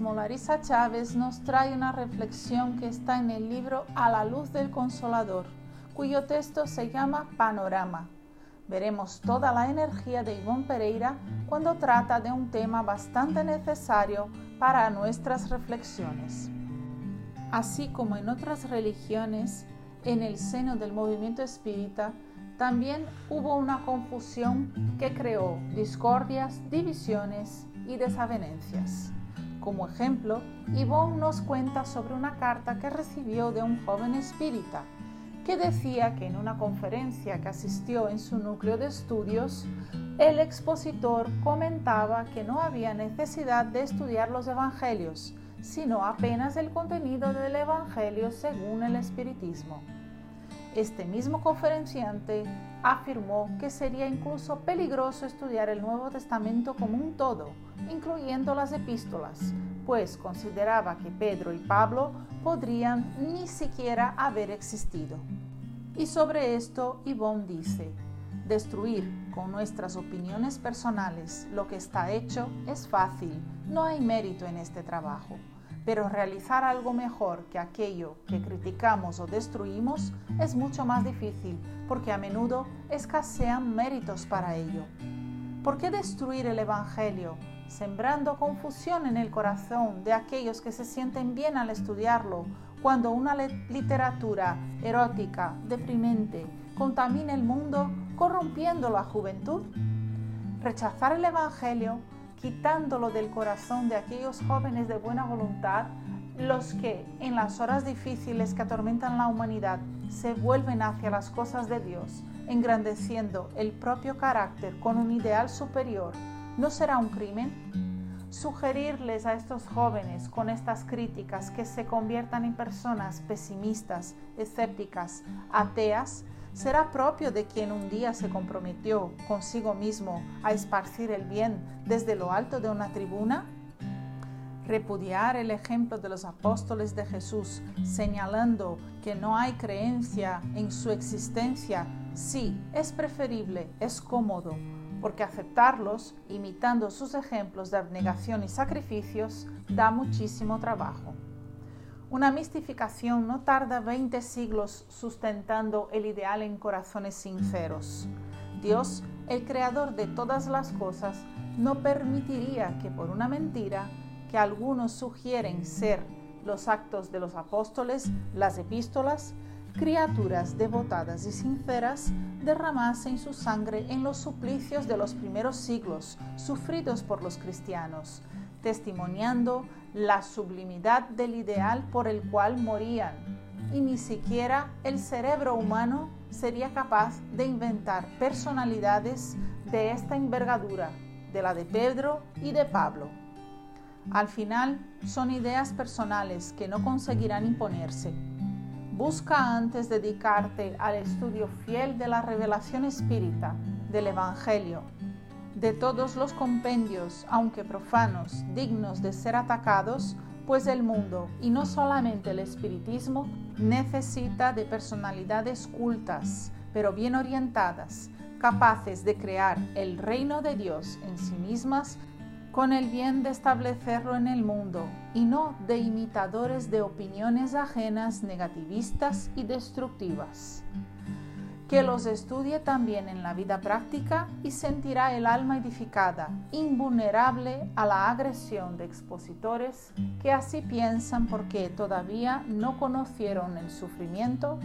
Larisa Chávez nos trae una reflexión que está en el libro A la luz del consolador, cuyo texto se llama Panorama. Veremos toda la energía de Ivonne Pereira cuando trata de un tema bastante necesario para nuestras reflexiones. Así como en otras religiones, en el seno del movimiento espírita, también hubo una confusión que creó discordias, divisiones y desavenencias. Como ejemplo, Yvonne nos cuenta sobre una carta que recibió de un joven espírita que decía que en una conferencia que asistió en su núcleo de estudios, el expositor comentaba que no había necesidad de estudiar los evangelios, sino apenas el contenido del evangelio según el espiritismo. Este mismo conferenciante afirmó que sería incluso peligroso estudiar el Nuevo Testamento como un todo, incluyendo las epístolas, pues consideraba que Pedro y Pablo podrían ni siquiera haber existido. Y sobre esto Yvonne dice, destruir con nuestras opiniones personales lo que está hecho es fácil, no hay mérito en este trabajo pero realizar algo mejor que aquello que criticamos o destruimos es mucho más difícil porque a menudo escasean méritos para ello. ¿Por qué destruir el Evangelio, sembrando confusión en el corazón de aquellos que se sienten bien al estudiarlo, cuando una literatura erótica, deprimente, contamina el mundo, corrompiendo la juventud? Rechazar el Evangelio quitándolo del corazón de aquellos jóvenes de buena voluntad, los que en las horas difíciles que atormentan la humanidad se vuelven hacia las cosas de Dios, engrandeciendo el propio carácter con un ideal superior, ¿no será un crimen? Sugerirles a estos jóvenes con estas críticas que se conviertan en personas pesimistas, escépticas, ateas, será propio de quien un día se comprometió consigo mismo a esparcir el bien desde lo alto de una tribuna? Repudiar el ejemplo de los apóstoles de Jesús, señalando que no hay creencia en su existencia, sí, es preferible, es cómodo, porque aceptarlos, imitando sus ejemplos de abnegación y sacrificios, da muchísimo trabajo. Una mistificación no tarda 20 siglos sustentando el ideal en corazones sinceros. Dios, el creador de todas las cosas, no permitiría que por una mentira que algunos sugieren ser los actos de los apóstoles, las epístolas, criaturas devotadas y sinceras derramasen su sangre en los suplicios de los primeros siglos sufridos por los cristianos, testimoniando la sublimidad del ideal por el cual morían, y ni siquiera el cerebro humano sería capaz de inventar personalidades de esta envergadura, de la de Pedro y de Pablo. Al final son ideas personales que no conseguirán imponerse. Busca antes dedicarte al estudio fiel de la revelación espírita, del Evangelio, de todos los compendios, aunque profanos, dignos de ser atacados, pues el mundo, y no solamente el espiritismo, necesita de personalidades cultas, pero bien orientadas, capaces de crear el reino de Dios en sí mismas con el bien de establecerlo en el mundo y no de imitadores de opiniones ajenas negativistas y destructivas que los estudie también en la vida práctica y sentirá el alma edificada, invulnerable a la agresión de expositores que así piensan porque todavía no conocieron el sufrimiento,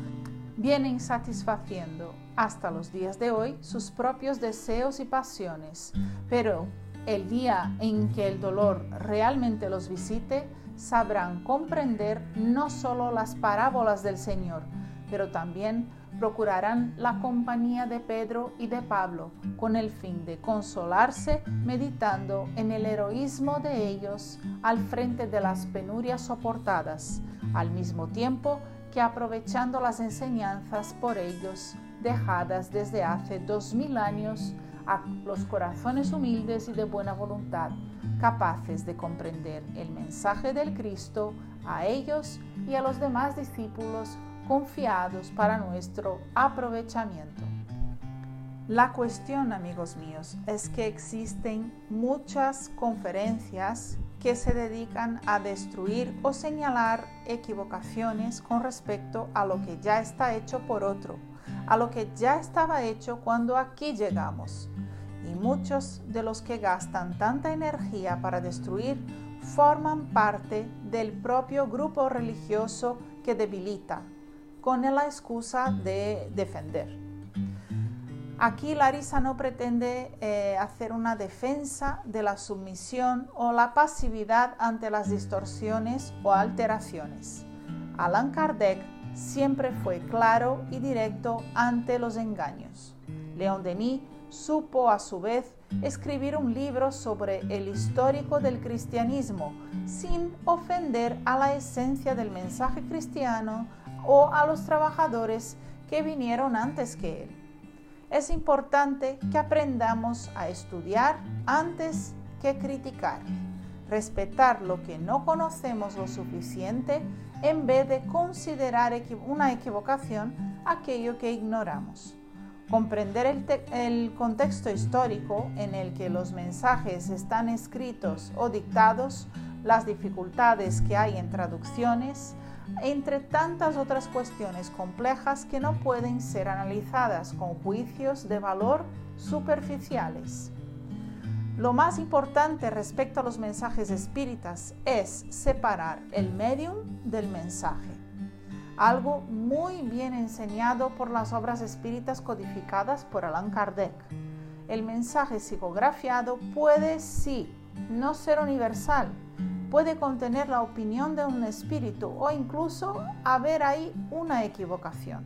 vienen satisfaciendo hasta los días de hoy sus propios deseos y pasiones, pero el día en que el dolor realmente los visite, sabrán comprender no solo las parábolas del Señor, pero también procurarán la compañía de Pedro y de Pablo con el fin de consolarse meditando en el heroísmo de ellos al frente de las penurias soportadas, al mismo tiempo que aprovechando las enseñanzas por ellos dejadas desde hace dos mil años a los corazones humildes y de buena voluntad, capaces de comprender el mensaje del Cristo a ellos y a los demás discípulos confiados para nuestro aprovechamiento. La cuestión, amigos míos, es que existen muchas conferencias que se dedican a destruir o señalar equivocaciones con respecto a lo que ya está hecho por otro, a lo que ya estaba hecho cuando aquí llegamos. Y muchos de los que gastan tanta energía para destruir forman parte del propio grupo religioso que debilita, con la excusa de defender. Aquí Larisa no pretende eh, hacer una defensa de la sumisión o la pasividad ante las distorsiones o alteraciones. Allan Kardec siempre fue claro y directo ante los engaños. León Denis supo a su vez escribir un libro sobre el histórico del cristianismo sin ofender a la esencia del mensaje cristiano o a los trabajadores que vinieron antes que él es importante que aprendamos a estudiar antes que criticar, respetar lo que no conocemos lo suficiente en vez de considerar una equivocación aquello que ignoramos. Comprender el, el, contexto histórico en el que los mensajes están escritos o dictados, las dificultades que hay en traducciones, entre tantas otras cuestiones complejas que no pueden ser analizadas con juicios de valor superficiales. Lo más importante respecto a los mensajes espíritas es separar el medium del mensaje, algo muy bien enseñado por las obras espíritas codificadas por Allan Kardec. El mensaje psicografiado puede sí no ser universal, puede contener la opinión de un espíritu o incluso haber ahí una equivocación.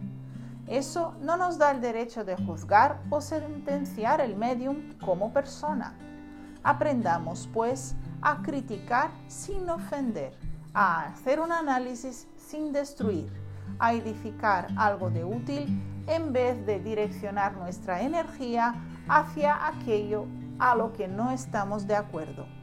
Eso no nos da el derecho de juzgar o sentenciar el medium como persona. Aprendamos, pues, a criticar sin ofender, a hacer un análisis sin destruir, a edificar algo de útil en vez de direccionar nuestra energía hacia aquello a lo que no estamos de acuerdo.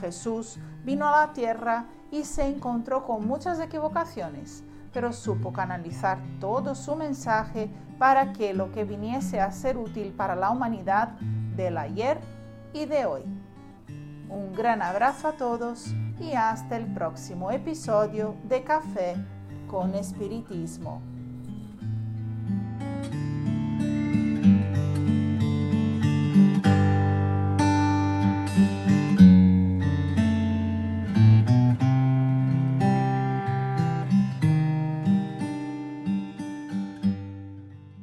Jesús vino a la tierra y se encontró con muchas equivocaciones, pero supo canalizar todo su mensaje para que lo que viniese a ser útil para la humanidad del ayer y de hoy. Un gran abrazo a todos y hasta el próximo episodio de Café con Espiritismo.